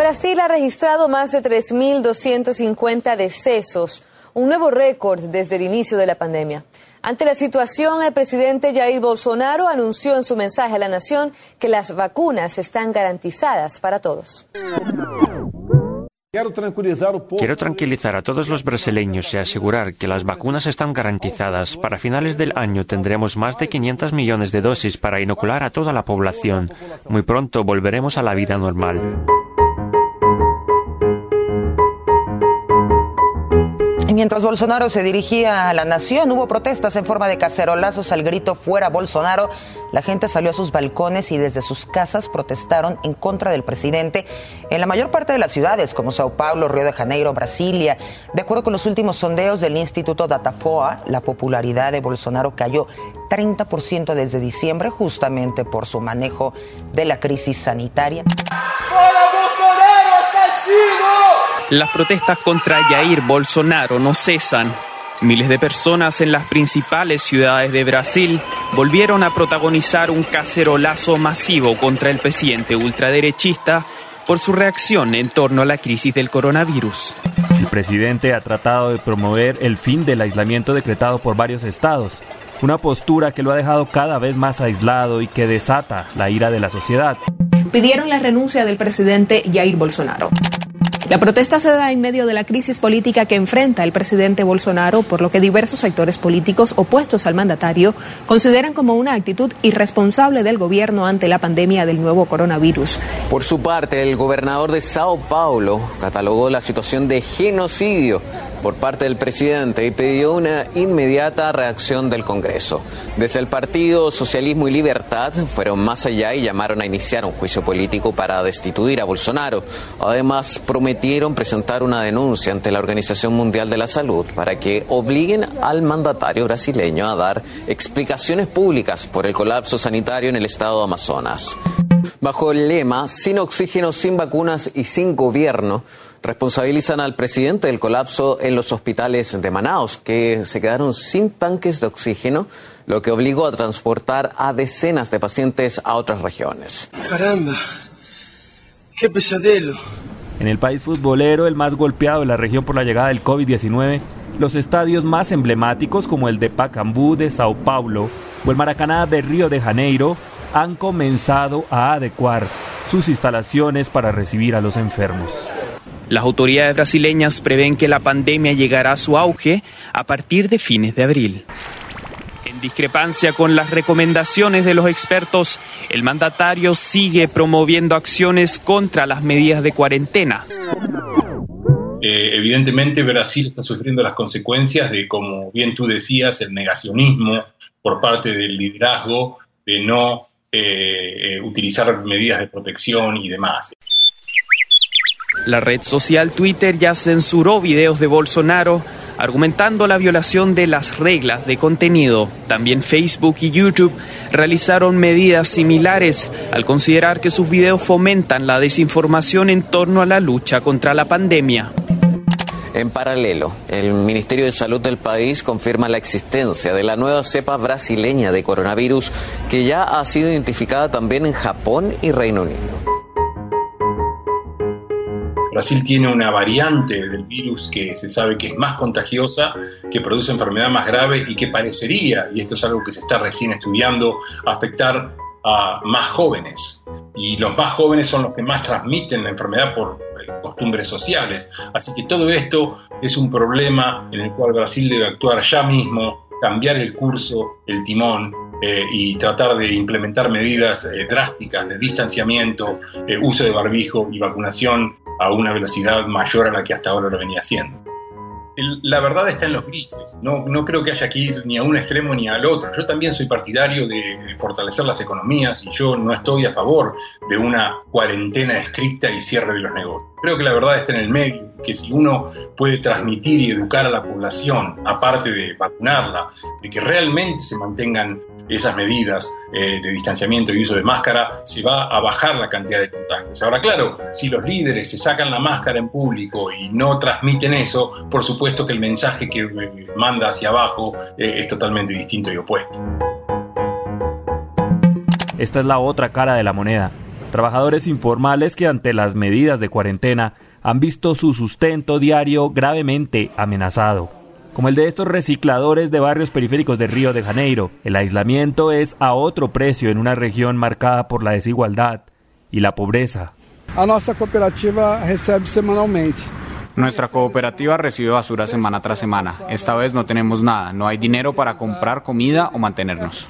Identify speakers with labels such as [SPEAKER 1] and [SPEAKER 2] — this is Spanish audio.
[SPEAKER 1] Brasil ha registrado más de 3.250 decesos, un nuevo récord desde el inicio de la pandemia. Ante la situación, el presidente Jair Bolsonaro anunció en su mensaje a la nación que las vacunas están garantizadas para todos.
[SPEAKER 2] Quiero tranquilizar a todos los brasileños y asegurar que las vacunas están garantizadas. Para finales del año tendremos más de 500 millones de dosis para inocular a toda la población. Muy pronto volveremos a la vida normal.
[SPEAKER 3] Mientras Bolsonaro se dirigía a la nación, hubo protestas en forma de cacerolazos al grito fuera Bolsonaro. La gente salió a sus balcones y desde sus casas protestaron en contra del presidente en la mayor parte de las ciudades, como Sao Paulo, Río de Janeiro, Brasilia. De acuerdo con los últimos sondeos del Instituto Datafoa, la popularidad de Bolsonaro cayó 30% desde diciembre justamente por su manejo de la crisis sanitaria.
[SPEAKER 4] Las protestas contra Jair Bolsonaro no cesan. Miles de personas en las principales ciudades de Brasil volvieron a protagonizar un cacerolazo masivo contra el presidente ultraderechista por su reacción en torno a la crisis del coronavirus.
[SPEAKER 5] El presidente ha tratado de promover el fin del aislamiento decretado por varios estados, una postura que lo ha dejado cada vez más aislado y que desata la ira de la sociedad.
[SPEAKER 6] Pidieron la renuncia del presidente Jair Bolsonaro. La protesta se da en medio de la crisis política que enfrenta el presidente Bolsonaro, por lo que diversos sectores políticos opuestos al mandatario consideran como una actitud irresponsable del gobierno ante la pandemia del nuevo coronavirus.
[SPEAKER 7] Por su parte, el gobernador de Sao Paulo catalogó la situación de genocidio por parte del presidente y pidió una inmediata reacción del Congreso. Desde el Partido Socialismo y Libertad fueron más allá y llamaron a iniciar un juicio político para destituir a Bolsonaro. Además, prometieron presentar una denuncia ante la Organización Mundial de la Salud para que obliguen al mandatario brasileño a dar explicaciones públicas por el colapso sanitario en el estado de Amazonas. Bajo el lema Sin oxígeno, sin vacunas y sin gobierno, responsabilizan al presidente del colapso en los hospitales de Manaus, que se quedaron sin tanques de oxígeno, lo que obligó a transportar a decenas de pacientes a otras regiones.
[SPEAKER 8] Caramba, qué pesadelo.
[SPEAKER 5] En el país futbolero, el más golpeado de la región por la llegada del COVID-19, los estadios más emblemáticos como el de Pacambú de Sao Paulo o el Maracaná de Río de Janeiro han comenzado a adecuar sus instalaciones para recibir a los enfermos.
[SPEAKER 4] Las autoridades brasileñas prevén que la pandemia llegará a su auge a partir de fines de abril. En discrepancia con las recomendaciones de los expertos, el mandatario sigue promoviendo acciones contra las medidas de cuarentena.
[SPEAKER 9] Eh, evidentemente Brasil está sufriendo las consecuencias de, como bien tú decías, el negacionismo por parte del liderazgo de no eh, eh, utilizar medidas de protección y demás.
[SPEAKER 4] La red social Twitter ya censuró videos de Bolsonaro argumentando la violación de las reglas de contenido. También Facebook y YouTube realizaron medidas similares al considerar que sus videos fomentan la desinformación en torno a la lucha contra la pandemia.
[SPEAKER 7] En paralelo, el Ministerio de Salud del país confirma la existencia de la nueva cepa brasileña de coronavirus que ya ha sido identificada también en Japón y Reino Unido.
[SPEAKER 9] Brasil tiene una variante del virus que se sabe que es más contagiosa, que produce enfermedad más grave y que parecería, y esto es algo que se está recién estudiando, afectar a más jóvenes. Y los más jóvenes son los que más transmiten la enfermedad por costumbres sociales. Así que todo esto es un problema en el cual Brasil debe actuar ya mismo, cambiar el curso, el timón eh, y tratar de implementar medidas eh, drásticas de distanciamiento, uso de barbijo y vacunación a una velocidad mayor a la que hasta ahora lo venía haciendo. La verdad está en los grises, no, no creo que haya ir ni a un extremo ni al otro. Yo también soy partidario de fortalecer las economías y yo no estoy a favor de una cuarentena estricta y cierre de los negocios. Creo que la verdad está en el medio, que si uno puede transmitir y educar a la población, aparte de vacunarla, de que realmente se mantengan esas medidas eh, de distanciamiento y uso de máscara, se va a bajar la cantidad de contagios. Ahora, claro, si los líderes se sacan la máscara en público y no transmiten eso, por supuesto que el mensaje que eh, manda hacia abajo eh, es totalmente distinto y opuesto.
[SPEAKER 5] Esta es la otra cara de la moneda. Trabajadores informales que ante las medidas de cuarentena han visto su sustento diario gravemente amenazado. Como el de estos recicladores de barrios periféricos de Río de Janeiro, el aislamiento es a otro precio en una región marcada por la desigualdad y la pobreza.
[SPEAKER 10] A nuestra cooperativa recibe semanalmente.
[SPEAKER 11] Nuestra cooperativa recibe basura semana tras semana. Esta vez no tenemos nada, no hay dinero para comprar comida o mantenernos.